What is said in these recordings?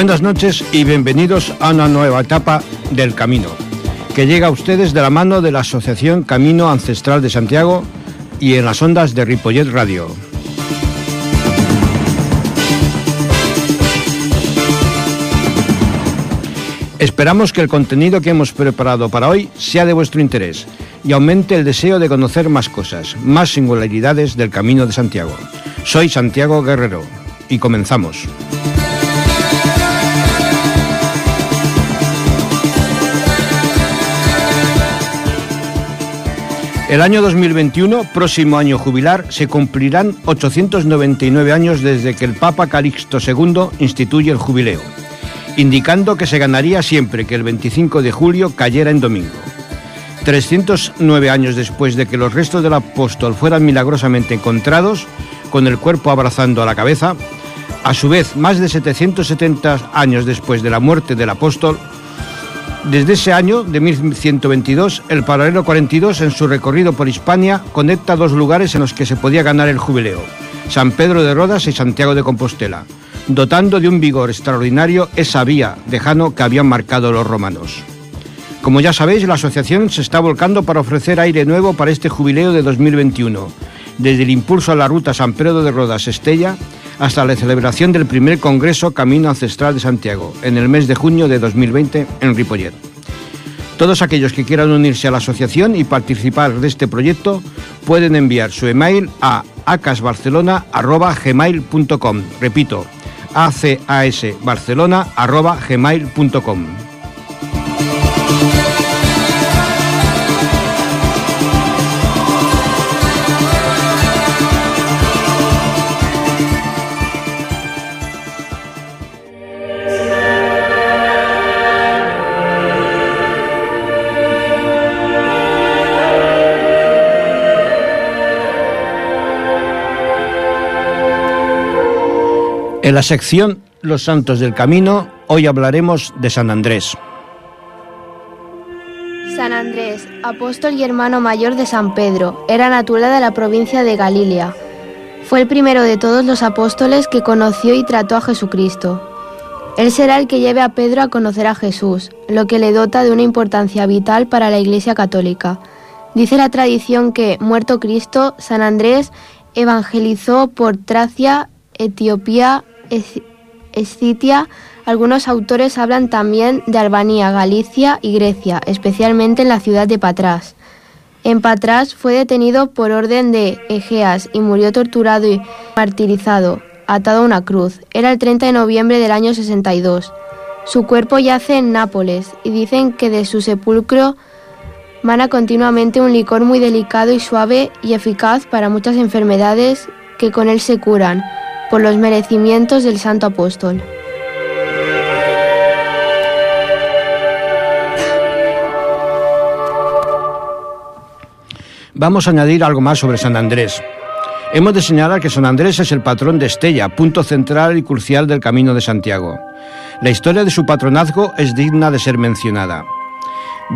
Buenas noches y bienvenidos a una nueva etapa del Camino, que llega a ustedes de la mano de la Asociación Camino Ancestral de Santiago y en las ondas de Ripollet Radio. Esperamos que el contenido que hemos preparado para hoy sea de vuestro interés y aumente el deseo de conocer más cosas, más singularidades del Camino de Santiago. Soy Santiago Guerrero y comenzamos. El año 2021, próximo año jubilar, se cumplirán 899 años desde que el Papa Calixto II instituye el jubileo, indicando que se ganaría siempre que el 25 de julio cayera en domingo. 309 años después de que los restos del apóstol fueran milagrosamente encontrados, con el cuerpo abrazando a la cabeza, a su vez, más de 770 años después de la muerte del apóstol, desde ese año, de 1122, el paralelo 42, en su recorrido por Hispania, conecta dos lugares en los que se podía ganar el jubileo, San Pedro de Rodas y Santiago de Compostela, dotando de un vigor extraordinario esa vía de Jano que habían marcado los romanos. Como ya sabéis, la asociación se está volcando para ofrecer aire nuevo para este jubileo de 2021, desde el impulso a la ruta San Pedro de Rodas-Estella hasta la celebración del primer Congreso Camino Ancestral de Santiago, en el mes de junio de 2020 en Ripollet. Todos aquellos que quieran unirse a la asociación y participar de este proyecto pueden enviar su email a acasbarcelona.gmail.com. Repito, acasbarcelona.gmail.com. En la sección Los Santos del Camino, hoy hablaremos de San Andrés. San Andrés, apóstol y hermano mayor de San Pedro, era natural de la provincia de Galilea. Fue el primero de todos los apóstoles que conoció y trató a Jesucristo. Él será el que lleve a Pedro a conocer a Jesús, lo que le dota de una importancia vital para la Iglesia Católica. Dice la tradición que, muerto Cristo, San Andrés evangelizó por Tracia, Etiopía, Escitia, algunos autores hablan también de Albania, Galicia y Grecia, especialmente en la ciudad de Patras. En Patras fue detenido por orden de Egeas y murió torturado y martirizado, atado a una cruz. Era el 30 de noviembre del año 62. Su cuerpo yace en Nápoles y dicen que de su sepulcro mana continuamente un licor muy delicado y suave y eficaz para muchas enfermedades que con él se curan por los merecimientos del Santo Apóstol. Vamos a añadir algo más sobre San Andrés. Hemos de señalar que San Andrés es el patrón de Estella, punto central y crucial del Camino de Santiago. La historia de su patronazgo es digna de ser mencionada.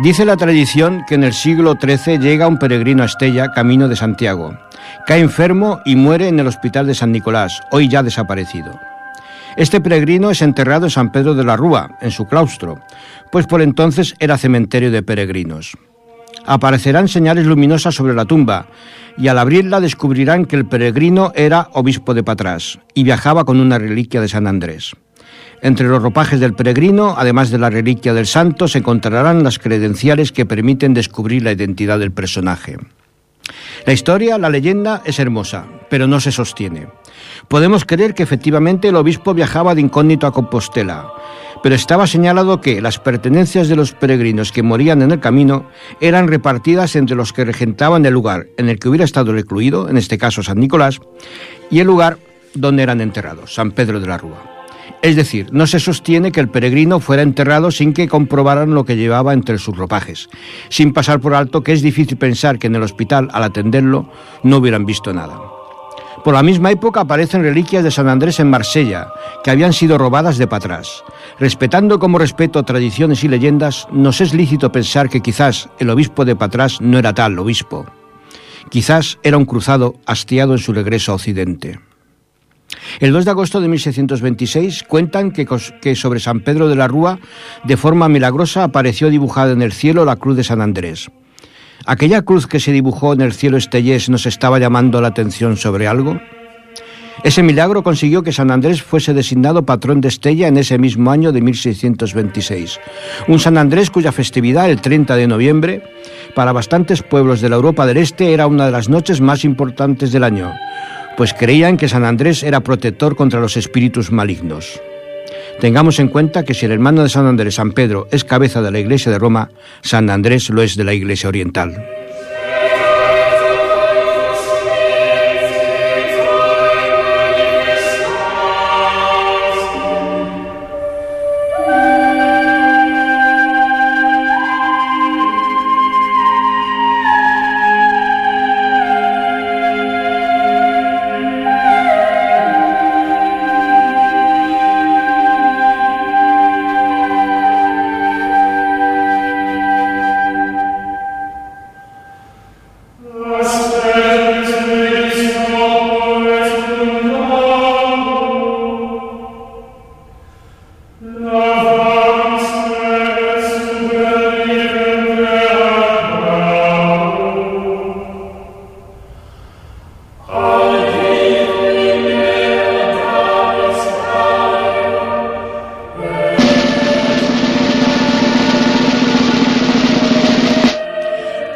Dice la tradición que en el siglo XIII llega un peregrino a Estella, camino de Santiago. Cae enfermo y muere en el hospital de San Nicolás, hoy ya desaparecido. Este peregrino es enterrado en San Pedro de la Rúa, en su claustro, pues por entonces era cementerio de peregrinos. Aparecerán señales luminosas sobre la tumba, y al abrirla descubrirán que el peregrino era obispo de Patrás y viajaba con una reliquia de San Andrés. Entre los ropajes del peregrino, además de la reliquia del santo, se encontrarán las credenciales que permiten descubrir la identidad del personaje. La historia, la leyenda, es hermosa, pero no se sostiene. Podemos creer que efectivamente el obispo viajaba de incógnito a Compostela, pero estaba señalado que las pertenencias de los peregrinos que morían en el camino eran repartidas entre los que regentaban el lugar en el que hubiera estado recluido, en este caso San Nicolás, y el lugar donde eran enterrados, San Pedro de la Rúa. Es decir, no se sostiene que el peregrino fuera enterrado sin que comprobaran lo que llevaba entre sus ropajes, sin pasar por alto que es difícil pensar que en el hospital, al atenderlo, no hubieran visto nada. Por la misma época aparecen reliquias de San Andrés en Marsella, que habían sido robadas de Patrás. Respetando como respeto tradiciones y leyendas, nos es lícito pensar que quizás el obispo de Patrás no era tal obispo. Quizás era un cruzado hastiado en su regreso a Occidente. El 2 de agosto de 1626 cuentan que, sobre San Pedro de la Rúa, de forma milagrosa, apareció dibujada en el cielo la cruz de San Andrés. ¿Aquella cruz que se dibujó en el cielo estellés nos estaba llamando la atención sobre algo? Ese milagro consiguió que San Andrés fuese designado patrón de Estella en ese mismo año de 1626. Un San Andrés cuya festividad, el 30 de noviembre, para bastantes pueblos de la Europa del Este era una de las noches más importantes del año, pues creían que San Andrés era protector contra los espíritus malignos. Tengamos en cuenta que si el hermano de San Andrés, San Pedro, es cabeza de la Iglesia de Roma, San Andrés lo es de la Iglesia Oriental.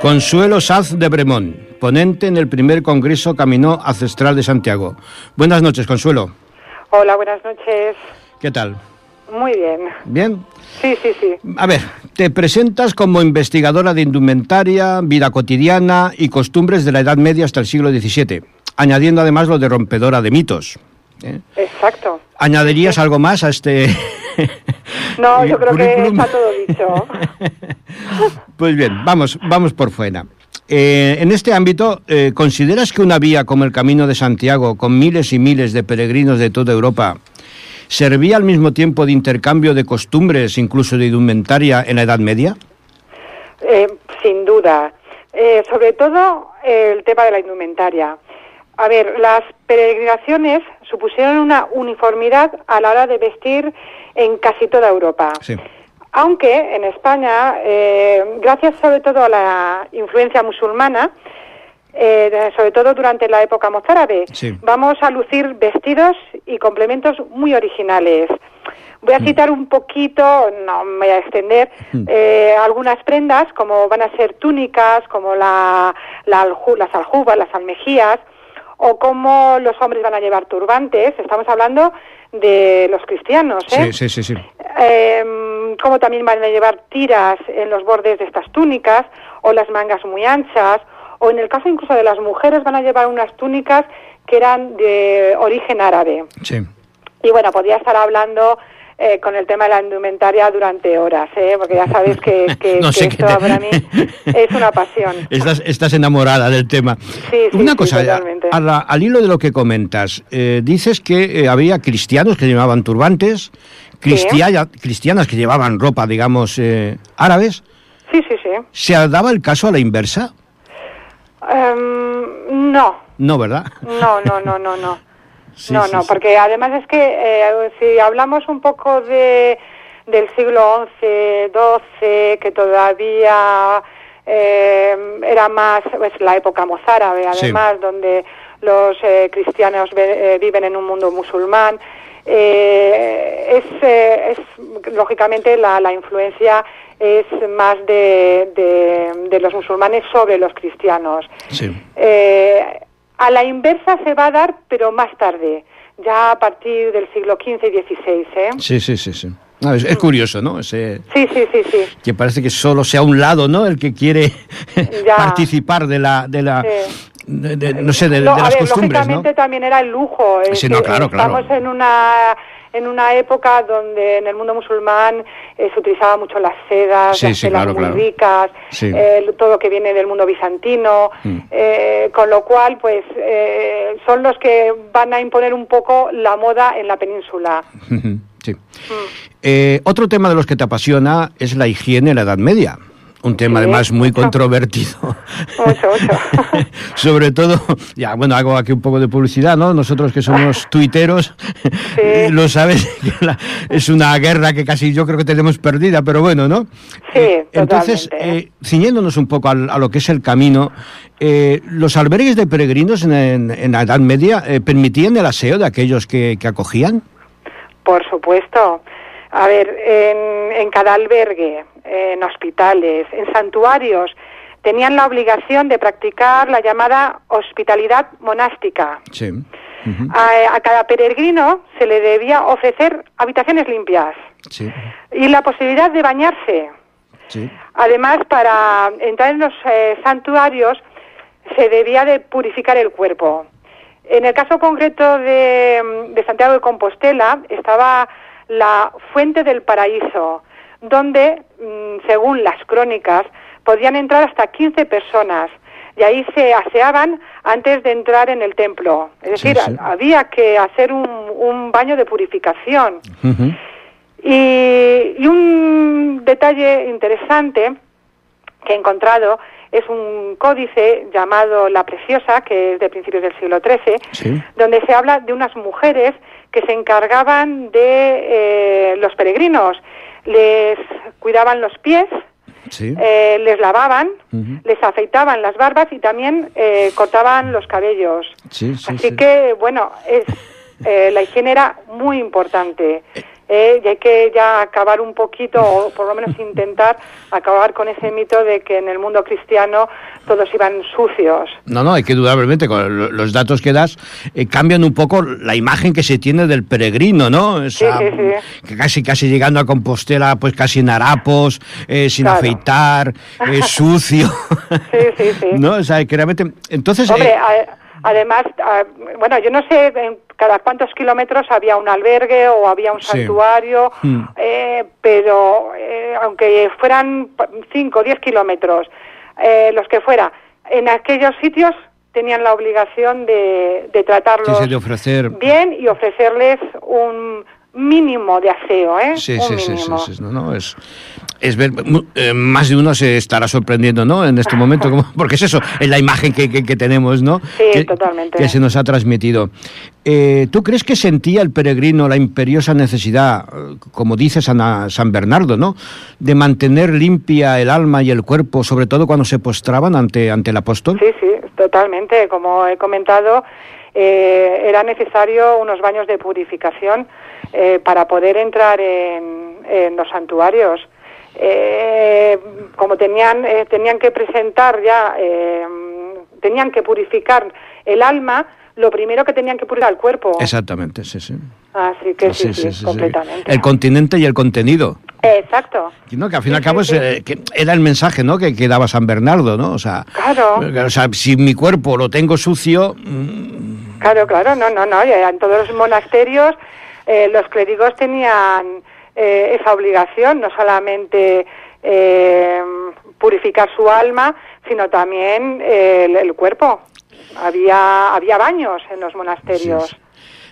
Consuelo Saz de Bremón, ponente en el primer Congreso Camino Ancestral de Santiago. Buenas noches, Consuelo. Hola, buenas noches. ¿Qué tal? Muy bien. ¿Bien? Sí, sí, sí. A ver, te presentas como investigadora de indumentaria, vida cotidiana y costumbres de la Edad Media hasta el siglo XVII, añadiendo además lo de rompedora de mitos. ¿eh? Exacto. ¿Añadirías algo más a este no, yo creo que está todo dicho. pues bien, vamos, vamos por fuera. Eh, en este ámbito, eh, ¿consideras que una vía como el Camino de Santiago, con miles y miles de peregrinos de toda Europa, servía al mismo tiempo de intercambio de costumbres, incluso de indumentaria, en la Edad Media? Eh, sin duda. sobre todo el tema de la indumentaria. A ver, las peregrinaciones supusieron una uniformidad a la hora de vestir en casi toda Europa. Aunque en España, eh, gracias sobre todo a la influencia musulmana, eh, sobre todo durante la época mozárabe, vamos a lucir vestidos y complementos muy originales. Voy a mm. citar un poquito, no me voy a extender, mm. eh, algunas prendas, como van a ser túnicas, como la, las aljubas, las almejías, o como los hombres van a llevar turbantes. Estamos hablando de los cristianos, ¿eh? Sí, sí, sí. Em, como también van a llevar tiras en los bordes de estas túnicas o las mangas muy anchas, o en el caso incluso de las mujeres van a llevar unas túnicas que eran de origen árabe. Sí. Y bueno, podría estar hablando eh, con el tema de la indumentaria durante horas, ¿eh? porque ya sabes que, esto para mí es una pasión. Estás, estás enamorada del tema. Sí, sí, una cosa, al hilo de lo que comentas, eh, dices que eh, había cristianos que llevaban turbantes, cristianas que llevaban ropa, digamos, árabes. Sí, sí, sí. ¿Se daba el caso a la inversa? Em, no. No, ¿verdad? No, no, no, no, no no, no, porque además es que eh, si hablamos un poco de del siglo XI, XII, que todavía eh, era más pues, la época mozárabe, además, donde los eh, cristianos viven en un mundo musulmán, es, es, lógicamente la, la influencia es más de, de, de, los musulmanes sobre los cristianos. Sí. A la inversa se va a dar, pero más tarde, ya a partir del siglo XV y XVI. ¿eh? Sí, sí, sí. sí. es, curioso, ¿no? Ese, sí, sí, sí, sí. Que parece que solo sea un lado, ¿no? El que quiere participar de la... De la no sé, de, las costumbres, lógicamente también era el lujo. Sí, no, claro, claro. Estamos en una en una época donde en el mundo musulmán eh, se utilizaba mucho las sedas, las sedas muy ricas, eh, todo lo que viene del mundo bizantino, mm. eh, con lo cual, pues, son los que van a imponer un poco la moda en la península. sí. Mm. otro tema de los que te apasiona es la higiene en la Edad Media. Un tema además muy controvertido. Mucho, mucho. Sobre todo, ya, bueno, hago aquí un poco de publicidad, ¿no? Nosotros que somos tuiteros, lo sabes, es una guerra que casi yo creo que tenemos perdida, pero bueno, ¿no? Sí, eh, Entonces, eh, ciñéndonos un poco a, lo que es el camino, eh, ¿los albergues de peregrinos en, la Edad Media permitían el aseo de aquellos que, que acogían? Por supuesto. A ver, en, en cada albergue, en hospitales, en santuarios, tenían la obligación de practicar la llamada hospitalidad monástica. Sí. a, cada peregrino se le debía ofrecer habitaciones limpias sí. y la posibilidad de bañarse. Sí. Además, para entrar en los eh, santuarios se debía de purificar el cuerpo. En el caso concreto de, de Santiago de Compostela estaba la Fuente del Paraíso, donde, mm, según las crónicas, podían entrar hasta 15 personas y ahí se aseaban antes de entrar en el templo. Es decir, había que hacer un, baño de purificación. y, un detalle interesante que he encontrado es un códice llamado La Preciosa, que es de principios del siglo XIII, donde se habla de unas mujeres que se encargaban de eh, los peregrinos. Les cuidaban los pies, eh, les lavaban, les afeitaban las barbas y también eh, cortaban los cabellos. Así que, bueno, es, la higiene era muy importante. Eh, y hay que ya acabar un poquito, o por lo menos intentar acabar con ese mito de que en el mundo cristiano todos iban sucios. No, no, hay que dudablemente, con los datos que das, eh, cambian un poco la imagen que se tiene del peregrino, ¿no? sí, sí, sí. Que casi, casi llegando a Compostela, pues casi en harapos, eh, sin afeitar, sucio. sí, sí, sí. ¿No? O sea, que realmente... Entonces... Hombre, Además, ah, bueno, yo no sé en cada cuántos kilómetros había un albergue o había un santuario, hmm. eh, pero eh, aunque fueran 5 o 10 kilómetros, eh, los que fuera, en aquellos sitios tenían la obligación de, de tratarlos de ofrecer... bien y ofrecerles un mínimo de aseo, ¿eh? Sí, sí, sí, sí, no, no, es, es ver, eh, más de uno se estará sorprendiendo, ¿no? En este momento, porque es eso, es la imagen que, que, tenemos, ¿no? Sí, que, totalmente. Que se nos ha transmitido. Eh, ¿Tú crees que sentía el peregrino la imperiosa necesidad, como dice San, San Bernardo, ¿no? De mantener limpia el alma y el cuerpo, sobre todo cuando se postraban ante, ante el apóstol? Sí, sí, totalmente. Como he comentado, eh, era necesario unos baños de purificación eh, para poder entrar en, en los santuarios. Eh, como tenían, eh, tenían que presentar ya, eh, tenían que purificar el alma, lo primero que tenían que purificar el cuerpo. Exactamente, sí, sí. Así que sí, sí, completamente. El continente y el contenido. Exacto. que al fin y al cabo que era el mensaje ¿no? que, que, daba San Bernardo, ¿no? O sea, claro. o sea, si mi cuerpo lo tengo sucio... Mm, claro, claro, no, no, no. En todos los monasterios eh, los clérigos tenían eh, esa obligación, no solamente eh, purificar su alma, sino también el, cuerpo. Había, había baños en los monasterios.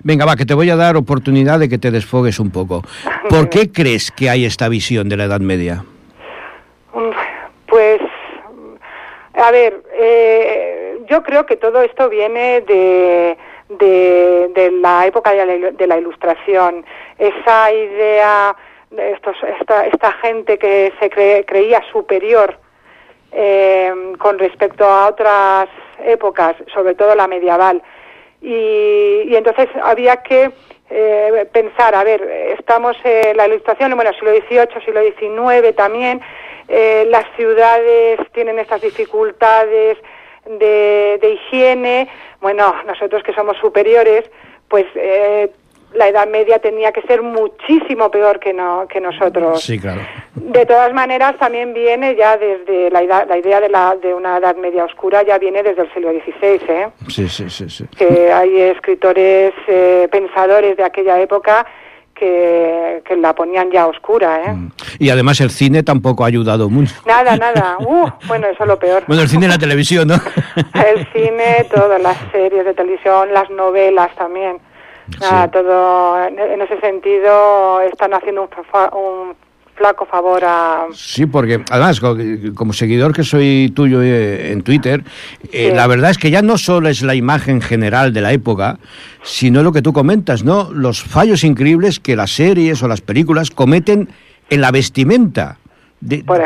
Venga, va, que te voy a dar oportunidad de que te desfogues un poco. ¿Por qué crees que hay esta visión de la Edad Media? Pues, a ver, yo creo que todo esto viene de, de, la época de la, Ilustración, esa idea de estos, esta, esta gente que se creía superior eh, con respecto a otras épocas, sobre todo la medieval. Y, entonces había que eh, pensar, a ver, estamos en la ilustración, bueno, siglo XVIII, siglo XIX también, eh, las ciudades tienen estas dificultades, de, de higiene, bueno, nosotros que somos superiores, pues eh, la Edad Media tenía que ser muchísimo peor que, no, que nosotros. Sí, claro. De todas maneras, también viene ya desde la, la idea de, la, de una Edad Media oscura, ya viene desde el siglo XVI, ¿eh? Sí, sí, sí. sí. Que hay escritores, eh, pensadores de aquella época que, la ponían ya oscura. ¿eh? Mm. Y además el cine tampoco ha ayudado mucho. Nada, nada. Uh, bueno, eso es lo peor. Bueno, el cine y la televisión, ¿no? el cine, todas las series de televisión, las novelas también. Nada, todo en, ese sentido están haciendo un, flaco favor a... Sí, porque además, como seguidor que soy tuyo eh, en Twitter, eh, la verdad es que ya no solo es la imagen general de la época, sino lo que tú comentas, ¿no? Los fallos increíbles que las series o las películas cometen en la vestimenta.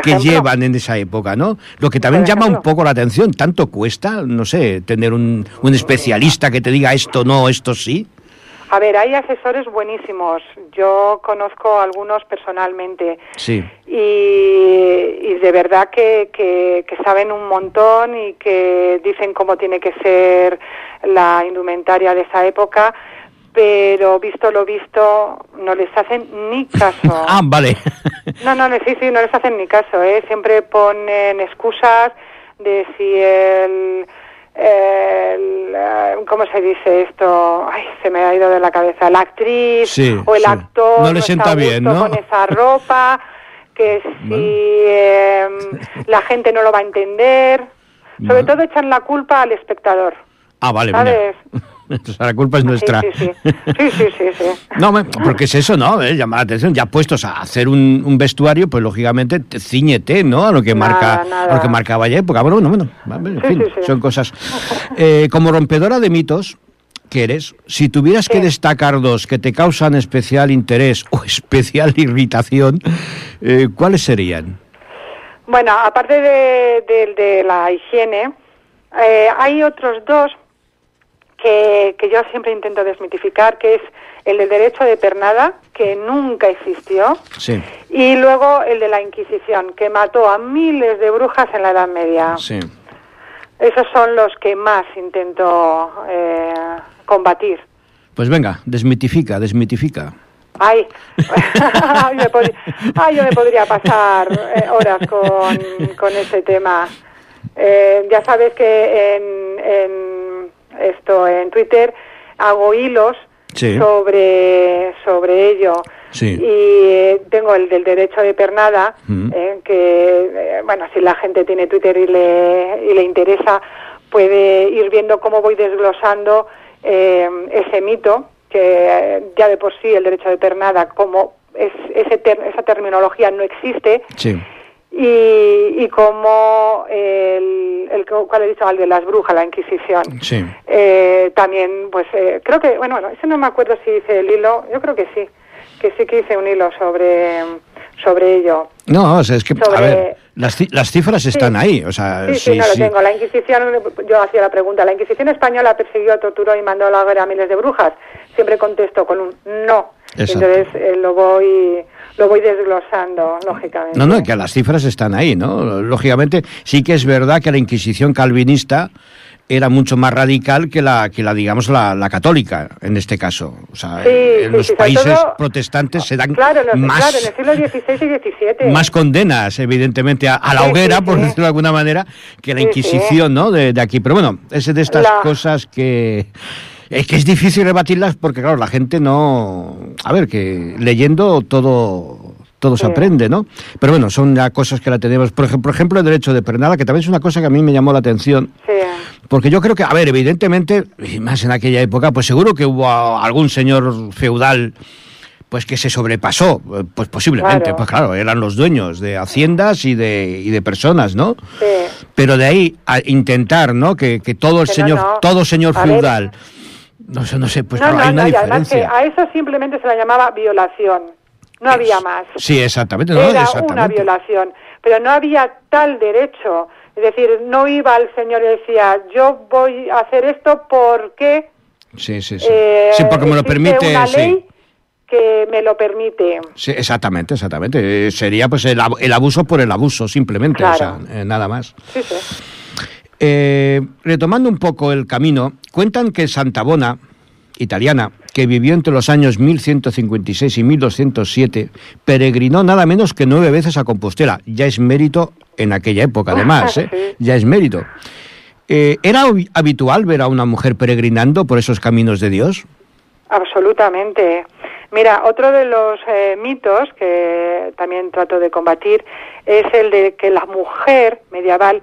que llevan en esa época, ¿no? Lo que también llama un poco la atención, ¿tanto cuesta, no sé, tener un, un especialista que te diga esto no, esto sí? A ver, hay asesores buenísimos. Yo conozco algunos personalmente. Sí. Y, de verdad que, que, saben un montón y que dicen cómo tiene que ser la indumentaria de esa época. Pero visto lo visto, no les hacen ni caso. ah, vale. no, no, sí, sí, no les hacen ni caso. ¿eh? Siempre ponen excusas de si el el, eh, ¿cómo se dice esto? Ay, se me ha ido de la cabeza. La actriz o el actor no le sienta bien, ¿no? con esa ropa, que si em, la gente no lo va a entender. Sobre todo echan la culpa al espectador. Ah, vale, ¿sabes? la culpa es nuestra. Sí, sí, sí. sí, sí, No, porque es eso, ¿no? Eh, llamar la atención. Ya puestos a hacer un, vestuario, pues lógicamente ciñete, ¿no? A lo que marca, A lo que marcaba ya época. Bueno, bueno, bueno. En fin, son cosas. Eh, como rompedora de mitos, que eres, si tuvieras que destacar dos que te causan especial interés o especial irritación, eh, ¿cuáles serían? Bueno, aparte de, de la higiene, hay otros dos que, que, yo siempre intento desmitificar, que es el del derecho de pernada, que nunca existió, y luego el de la Inquisición, que mató a miles de brujas en la Edad Media. Esos son los que más intento eh, combatir. Pues venga, desmitifica, desmitifica. Ay, ay, yo me podría pasar eh, horas con, con ese tema. Eh, ya sabes que en esto en Twitter, hago hilos sobre, sobre ello. Y eh, tengo el del derecho de pernada, eh, que, eh, bueno, si la gente tiene Twitter y le, y le interesa, puede ir viendo cómo voy desglosando ese mito, que ya de por sí el derecho de pernada, como es, ese esa terminología no existe. Sí y, y como el, el cual he dicho al de las brujas la inquisición. Sí. eh, también pues eh, creo que bueno bueno ese no me acuerdo si hice el hilo yo creo que sí que sí que hice un hilo sobre sobre ello. No o sea, es que a ver las, las cifras están ahí o sea sí, sí, no lo tengo. La inquisición yo hacía la pregunta la inquisición española persiguió torturó y mandó a la guerra a miles de brujas siempre contesto con un no entonces eh, lo voy lo voy desglosando, lógicamente. No, no, que las cifras están ahí, ¿no? Lógicamente, sí que es verdad que la Inquisición calvinista era mucho más radical que la, que la digamos, la, la católica, en este caso. O sea, en los países protestantes se dan más... en el siglo XVI y XVII. Más condenas, evidentemente, a, la hoguera, por decirlo de alguna manera, que la Inquisición, ¿no?, de, de, aquí. Pero bueno, es de estas cosas que es que es difícil rebatirlas porque, claro, la gente no... A ver, que leyendo todo todo se aprende, ¿no? Pero bueno, son ya cosas que la tenemos. Por ejemplo, por ejemplo, el derecho de pernada, que también es una cosa que a mí me llamó la atención. Sí. Porque yo creo que, a ver, evidentemente, y más en aquella época, pues seguro que hubo algún señor feudal pues que se sobrepasó, pues posiblemente, pues claro, eran los dueños de haciendas y de, y de personas, ¿no? Sí. Pero de ahí a intentar, ¿no? Que, que todo el señor, todo señor feudal... No sé, no sé, pues no, hay una diferencia. a eso simplemente se la llamaba violación. No había más. Sí, exactamente. Era una violación. Pero no había tal derecho. Es decir, no iba el señor y decía, yo voy a hacer esto porque... Sí, sí, sí. Eh, sí, porque me lo permite... Una ley que me lo permite. Sí, exactamente, exactamente. Eh, sería pues el, abuso por el abuso, simplemente, o sea, eh, nada más. Sí, sí. Eh, retomando un poco el camino, cuentan que Santa Bona, italiana, que vivió entre los años 1156 y 1207, peregrinó nada menos que nueve veces a Compostela. Ya es mérito en aquella época, además, ¿eh? ya es mérito. Eh, ¿Era habitual ver a una mujer peregrinando por esos caminos de Dios? Absolutamente. Mira, otro de los mitos que también trato de combatir es el de que la mujer medieval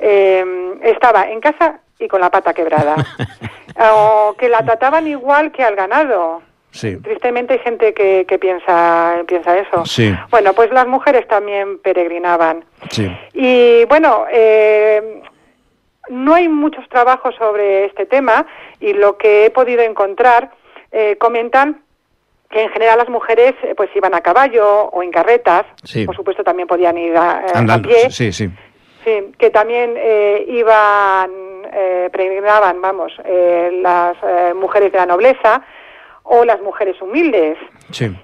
eh, estaba en casa y con la pata quebrada. o que la trataban igual que al ganado. Sí. Tristemente hay gente que, que piensa, piensa eso. Sí. Bueno, pues las mujeres también peregrinaban. Sí. Y bueno, eh, no hay muchos trabajos sobre este tema y lo que he podido encontrar eh, comentan que en general las mujeres eh, pues iban a caballo o en carretas, Sí. por supuesto también podían ir a, eh, a Andando. pie, Sí, sí. Sí, que también eh, iban, eh, peregrinaban, vamos, eh, las eh, mujeres de la nobleza o las mujeres humildes. Sí.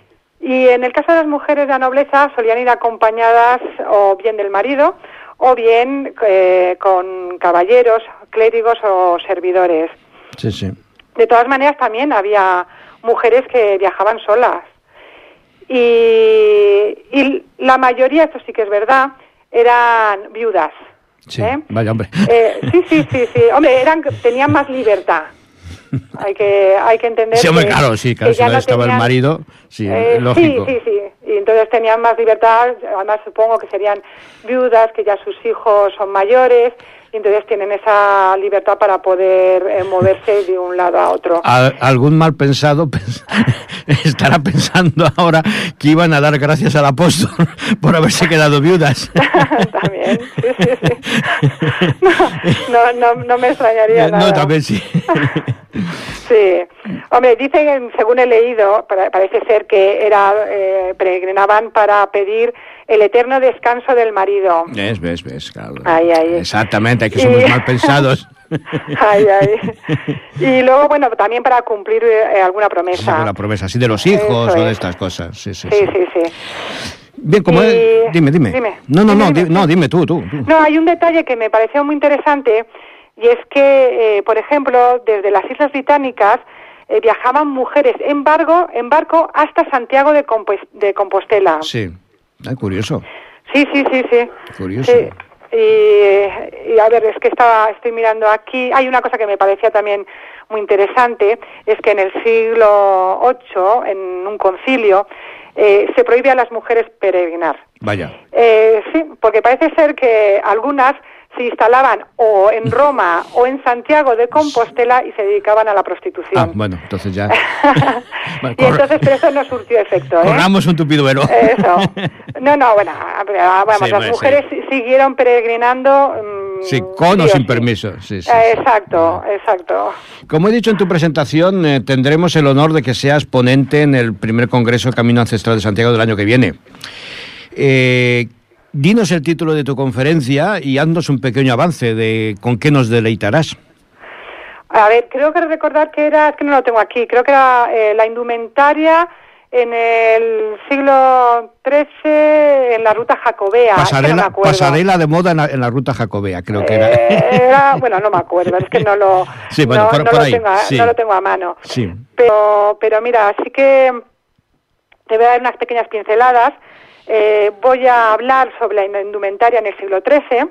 Y en el caso de las mujeres de la nobleza solían ir acompañadas o bien del marido o bien eh, con caballeros, clérigos o servidores. Sí, sí. De todas maneras también había mujeres que viajaban solas. Y, y la mayoría, esto sí que es verdad, eran viudas. Sí. ¿eh? Vaya, hombre. Eh, sí, sí, sí, sí. Hombre, eran, tenían más libertad. Hay que, hay que entender Sí, hombre, que- claro, sí, claro, si ya no estaba el marido, sí, Eh, lógico. Sí, sí, sí. Y entonces tenían más libertad, además supongo que serían viudas, que ya sus hijos son mayores, y entonces tienen esa libertad para poder eh, moverse de un lado a otro. A- algún mal pensado pens- estará pensando ahora que iban a dar gracias al apóstol por haberse quedado viudas. también, sí, sí, sí. No, no, no, no me extrañaría nada. no, también sí. Sí. Hombre, dicen, según he leído, parece ser que era eh, peregrinaban para pedir el eterno descanso del marido. ¿Ves, ves, ves? Claro. Ay, ay. Exactamente, que somos Y- mal pensados. Ay, ay. Y luego, bueno, también para cumplir eh, alguna Sí, promesa. la promesa, así de los hijos Eso o de es. estas cosas. Sí, sí, Sí, sí. sí, sí. Bien, como Y- es- Dime, dime. dime. No, no, Dime, no, dime, di- no, sí. dime tú, tú. tú. No, hay un detalle que me pareció muy interesante y es que, eh, por ejemplo, desde las Islas Británicas eh, viajaban mujeres en barco, en barco hasta Santiago de, Compos- de Compostela. Sí. Ay, curioso. Sí, sí, sí, sí. Curioso. Sí. Y, y, a ver, es que estaba, estoy mirando aquí. Hay una cosa que me parecía también muy interesante, es que en el siglo VIII, en un concilio, eh, se prohíbe a las mujeres peregrinar. Vaya. Eh, sí, porque parece ser que algunas se instalaban o en Roma o en Santiago de Compostela y se dedicaban a la prostitución. Ah, bueno, entonces ya. Y entonces, pero eso no surtió efecto, ¿eh? Corramos un tupido velo. Eso. No, no, bueno, vamos, Sí, las bueno, mujeres siguieron peregrinando. mm, Sí, con o sí sin sí. permiso. Sí, sí, Eh, sí. exacto, exacto. Como he dicho en tu presentación, eh, tendremos el honor de que seas ponente en el primer Congreso Camino Ancestral de Santiago del año que viene. Eh, dinos el título de tu conferencia y haznos un pequeño avance de con qué nos deleitarás. A ver, creo que recordar que era, es que no lo tengo aquí, creo que era eh, la indumentaria en el siglo XIII en la ruta jacobea. es que no me Pasarela, de moda en la, en la ruta jacobea, creo que era. Eh, era- bueno, no me acuerdo, es que no lo, Sí, bueno, no, por- no por lo ahí, tengo, sí. no lo tengo a mano. Sí. Pero, pero mira, así que te voy a dar unas pequeñas pinceladas. Eh, voy a hablar sobre la indumentaria en el siglo XIII,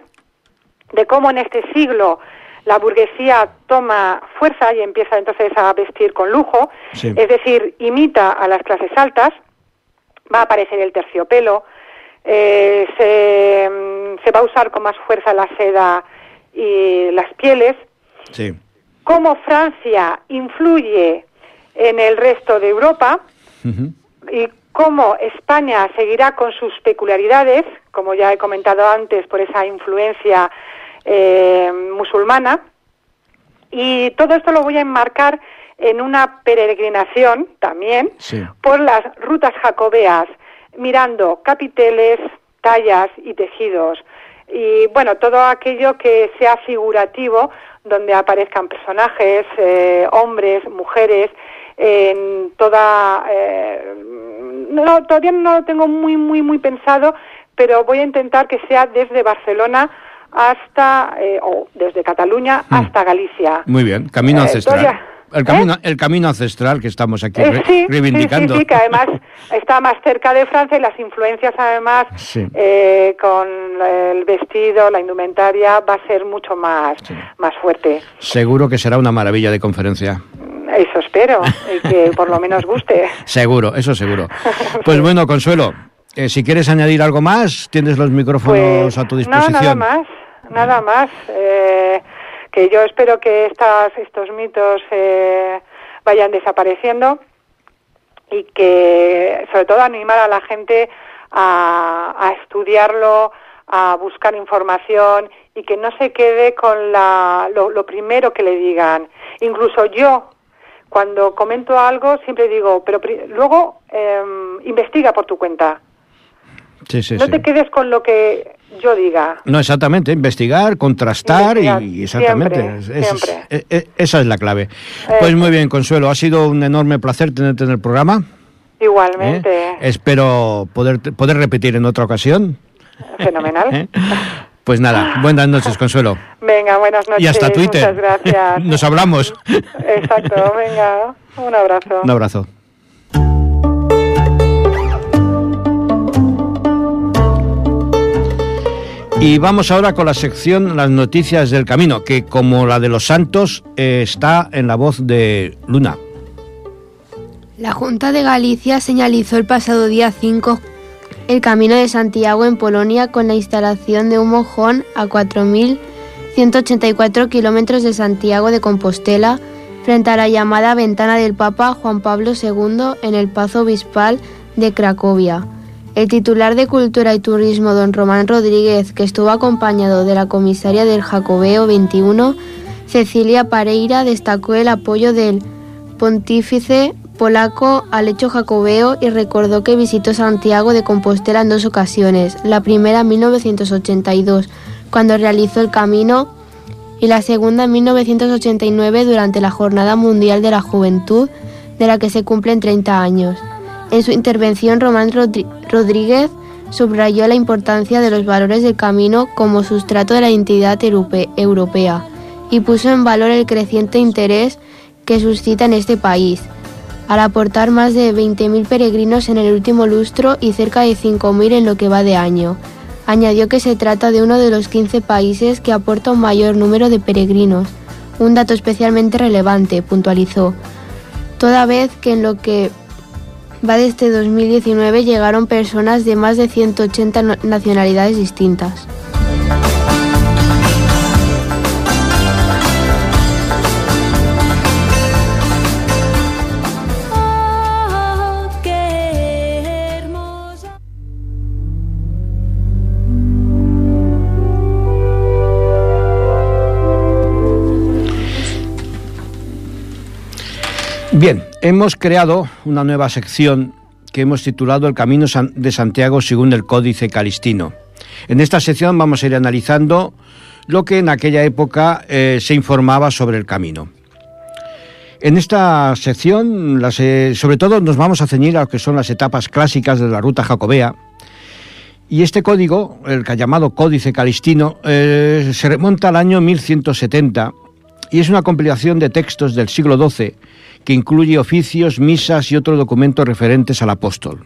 de cómo en este siglo la burguesía toma fuerza y empieza entonces a vestir con lujo, Sí. es decir, imita a las clases altas, va a aparecer el terciopelo, eh, se, mm, se va a usar con más fuerza la seda y las pieles, Sí. cómo Francia influye en el resto de Europa Ujú. y cómo España seguirá con sus peculiaridades, como ya he comentado antes, por esa influencia eh, musulmana. Y todo esto lo voy a enmarcar en una peregrinación también Sí. por las rutas jacobeas, mirando capiteles, tallas y tejidos. Y bueno, todo aquello que sea figurativo, donde aparezcan personajes, eh, hombres, mujeres, en toda... eh, no, todavía no lo tengo muy, muy, muy pensado, pero voy a intentar que sea desde Barcelona hasta, eh, o desde Cataluña Mm. hasta Galicia. Muy bien, camino Eh, ancestral. todavía- El camino, el camino ancestral que estamos aquí Eh, re- sí, reivindicando. Sí, sí, sí, que además está más cerca de Francia y las influencias además eh, con el vestido, la indumentaria va a ser mucho más, más fuerte. Seguro que será una maravilla de conferencia. Eso espero, y que por lo menos guste. Seguro, eso seguro. Pues bueno, Consuelo, eh, si quieres añadir algo más, tienes los micrófonos Pues, a tu no, disposición. nada más, nada más. Eh, que yo espero que estas, estos mitos eh, vayan desapareciendo y que sobre todo animar a la gente a, estudiarlo, a buscar información y que no se quede con la, lo, primero que le digan. Incluso yo, cuando comento algo, siempre digo, pero luego em, investiga por tu cuenta. no te quedes con lo que yo diga. No, exactamente, investigar, contrastar y, exactamente. esa es la clave. Pues muy bien, Consuelo, ha sido un enorme placer tenerte en el programa. Igualmente. ¿Eh? Espero poder, poder repetir en otra ocasión. Fenomenal. Pues nada, buenas noches, Consuelo. Venga, buenas noches. Y hasta Twitter. Muchas gracias. Nos hablamos. Exacto, venga, un abrazo. Un abrazo. Y vamos ahora con la sección Las noticias del camino, que como la de los santos eh, está en la voz de Luna. La Junta de Galicia señalizó el pasado día 5 el Camino de Santiago en Polonia con la instalación de un mojón a 4.184 kilómetros de Santiago de Compostela frente a la llamada Ventana del Papa Juan Pablo II en el Pazo Obispal de Cracovia. El titular de Cultura y Turismo, don Román Rodríguez, que estuvo acompañado de la comisaria del Jacobeo 21, Cecilia Pareira, destacó el apoyo del pontífice polaco al hecho jacobeo y recordó que visitó Santiago de Compostela en dos ocasiones, la primera en 1982, cuando realizó el camino, y la segunda en 1989 durante la Jornada Mundial de la Juventud, de la que se cumplen 30 años. En su intervención, Román Rodríguez subrayó la importancia de los valores del camino como sustrato de la identidad europea y puso en valor el creciente interés que suscita en este país, al aportar más de 20.000 peregrinos en el último lustro y cerca de 5.000 en lo que va de año. Añadió que se trata de uno de los 15 países que aporta un mayor número de peregrinos, un dato especialmente relevante, puntualizó, toda vez que en lo que va desde este 2019 llegaron personas de más de 180 nacionalidades distintas. Bien, hemos creado una nueva sección que hemos titulado El Camino de Santiago según el Códice Calistino. En esta sección vamos a ir analizando lo que en aquella época eh, se informaba sobre el camino. En esta sección, eh, sobre todo, nos vamos a ceñir a lo que son las etapas clásicas de la ruta jacobea. Y este código, el llamado Códice Calistino, eh, se remonta al año 1170 y es una compilación de textos del siglo XII que incluye oficios, misas y otros documentos referentes al apóstol.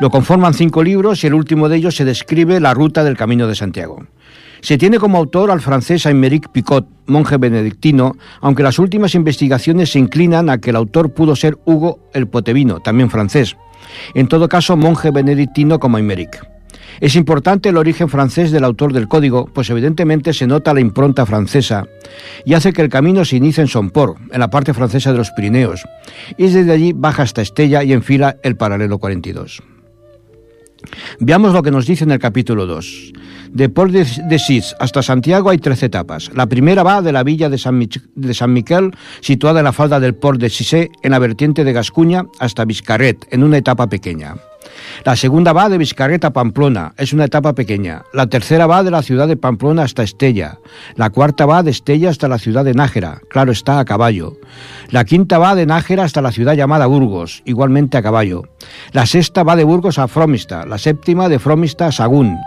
Lo conforman cinco libros y el último de ellos se describe la ruta del Camino de Santiago. Se tiene como autor al francés Aymeric Picot, monje benedictino, aunque las últimas investigaciones se inclinan a que el autor pudo ser Hugo el Potevino, también francés. En todo caso, monje benedictino como Aymeric. Es importante el origen francés del autor del código, pues evidentemente se nota la impronta francesa y hace que el camino se inicie en Somport, en la parte francesa de los Pirineos, y desde allí baja hasta Estella y enfila el paralelo 42. Veamos lo que nos dice en el capítulo 2. De Port de Sis hasta Santiago hay trece etapas. La primera va de la villa de San, de San Miquel, situada en la falda del Port de Sisé, en la vertiente de Gascuña, hasta Viscarret, en una etapa pequeña. La segunda va de Vizcarret a Pamplona, es una etapa pequeña. La tercera va de la ciudad de Pamplona hasta Estella. La cuarta va de Estella hasta la ciudad de Nájera, claro está, a caballo. La quinta va de Nájera hasta la ciudad llamada Burgos, igualmente a caballo. La sexta va de Burgos a Fromista, la séptima de Fromista a Sagún.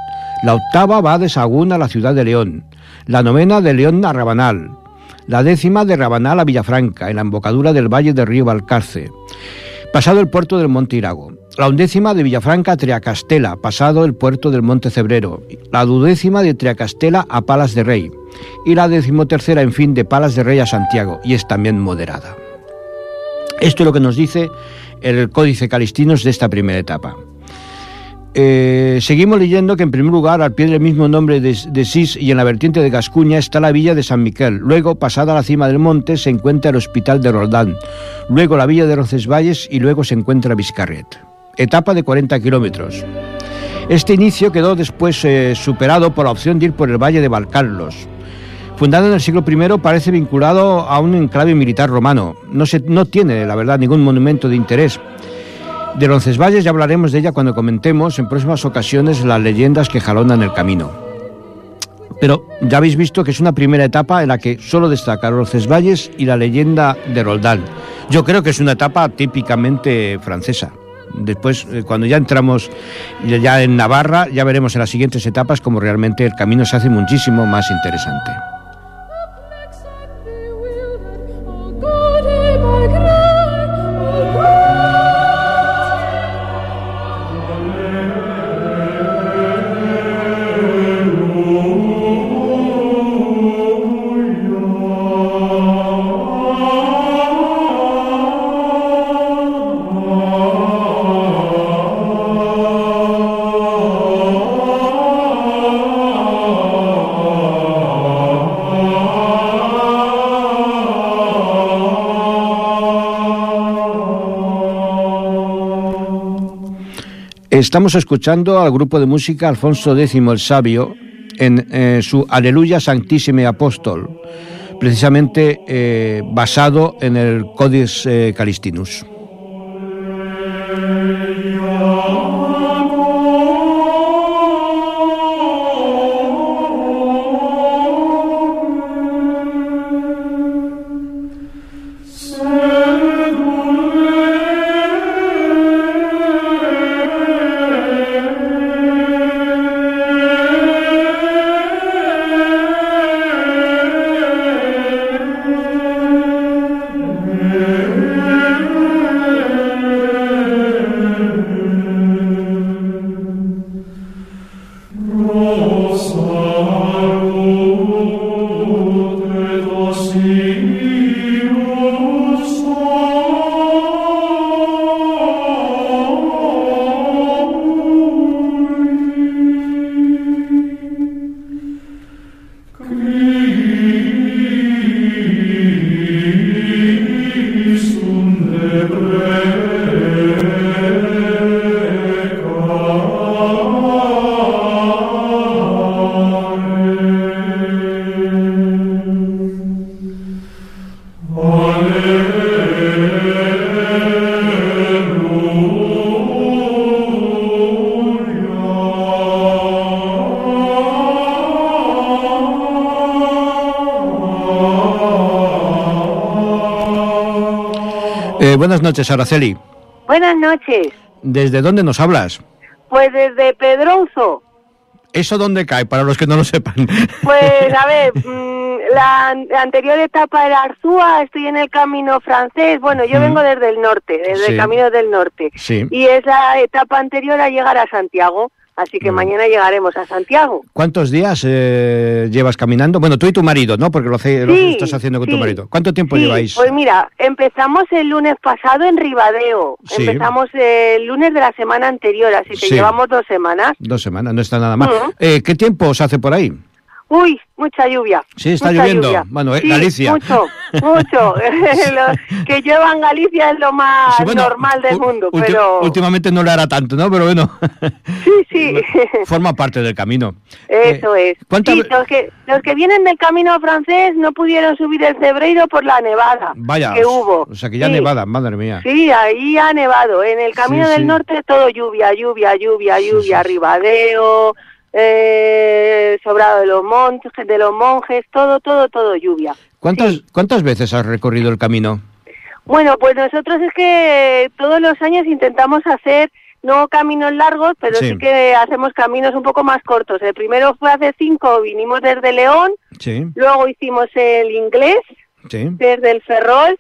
La octava va de Sagún a la ciudad de León. La novena de León a Rabanal. La décima de Rabanal a Villafranca, en la embocadura del valle del río Valcarce. Pasado el puerto del Monte Irago. La undécima de Villafranca a Triacastela, pasado el puerto del Monte Cebrero. La duodécima de Triacastela a Palas de Rey. Y la decimotercera, en fin, de Palas de Rey a Santiago, y es también moderada. Esto es lo que nos dice el Códice Calistinos de esta primera etapa. Eh, seguimos leyendo que en primer lugar, al pie del mismo nombre de, de Sis y en la vertiente de Gascuña está la villa de San Miquel. Luego, pasada la cima del monte, se encuentra el hospital de Roldán. Luego la villa de Roncesvalles y luego se encuentra Vizcarret. Etapa de 40 kilómetros. Este inicio quedó después eh, superado por la opción de ir por el valle de Valcarlos. Fundado en el siglo I, parece vinculado a un enclave militar romano. No, se, no tiene, la verdad, ningún monumento de interés. De Roncesvalles ya hablaremos de ella cuando comentemos en próximas ocasiones las leyendas que jalonan el camino. Pero ya habéis visto que es una primera etapa en la que solo destaca Roncesvalles y la leyenda de Roldán. Yo creo que es una etapa típicamente francesa. Después, eh, cuando ya entramos ya en Navarra, ya veremos en las siguientes etapas cómo realmente el camino se hace muchísimo más interesante. Estamos escuchando al grupo de música Alfonso X el Sabio en eh, su Aleluya Sanctissime Apóstol, precisamente eh, basado en el Codex eh, Calistinus. Buenas noches, Araceli. Buenas noches. ¿Desde dónde nos hablas? Pues desde Pedroso. ¿Eso dónde cae, para los que no lo sepan? Pues a ver, mm, la, anterior etapa era Arzúa, estoy en el camino francés. Bueno, yo Mm. vengo desde el norte, desde Sí. el camino del norte. Sí. Y es la etapa anterior a llegar a Santiago. Así que Mm. mañana llegaremos a Santiago. ¿Cuántos días eh, llevas caminando? Bueno, tú y tu marido, ¿no? Porque lo, hace- lo Sí, estás haciendo con tu marido. ¿Cuánto tiempo Sí, lleváis? Pues mira, empezamos el lunes pasado en Ribadeo. Sí. Empezamos el lunes de la semana anterior, así que llevamos dos semanas. Dos semanas, no está nada mal. Ujú. Eh, ¿Qué tiempo os hace por ahí? Uy, mucha lluvia. Sí, está mucha lloviendo. lluvia. Bueno, eh, Sí, Galicia. Mucho, mucho. Lo- que llueva en Galicia es lo más Sí, bueno, normal del mundo, pero Últimamente no le hará tanto, ¿no? Pero bueno, sí, sí. forma parte del camino. Eso Eh, es. ¿cuántas Sí, los que, los que vienen del camino francés no pudieron subir el Cebreiro por la nevada Vaya, que hubo. o sea que ya nevada, madre mía. Sí, ahí ha nevado. En el camino del norte todo lluvia, lluvia, lluvia, lluvia. Ribadeo, eh, Sobrado de los montes, de los monjes, todo, todo, todo lluvia. ¿Cuántas, Sí. ¿Cuántas veces has recorrido el camino? Bueno, pues nosotros es que todos los años intentamos hacer no caminos largos, pero Sí. sí, que hacemos caminos un poco más cortos. El primero fue hace cinco, vinimos desde León, Sí, luego hicimos el inglés sí. desde el Ferrol.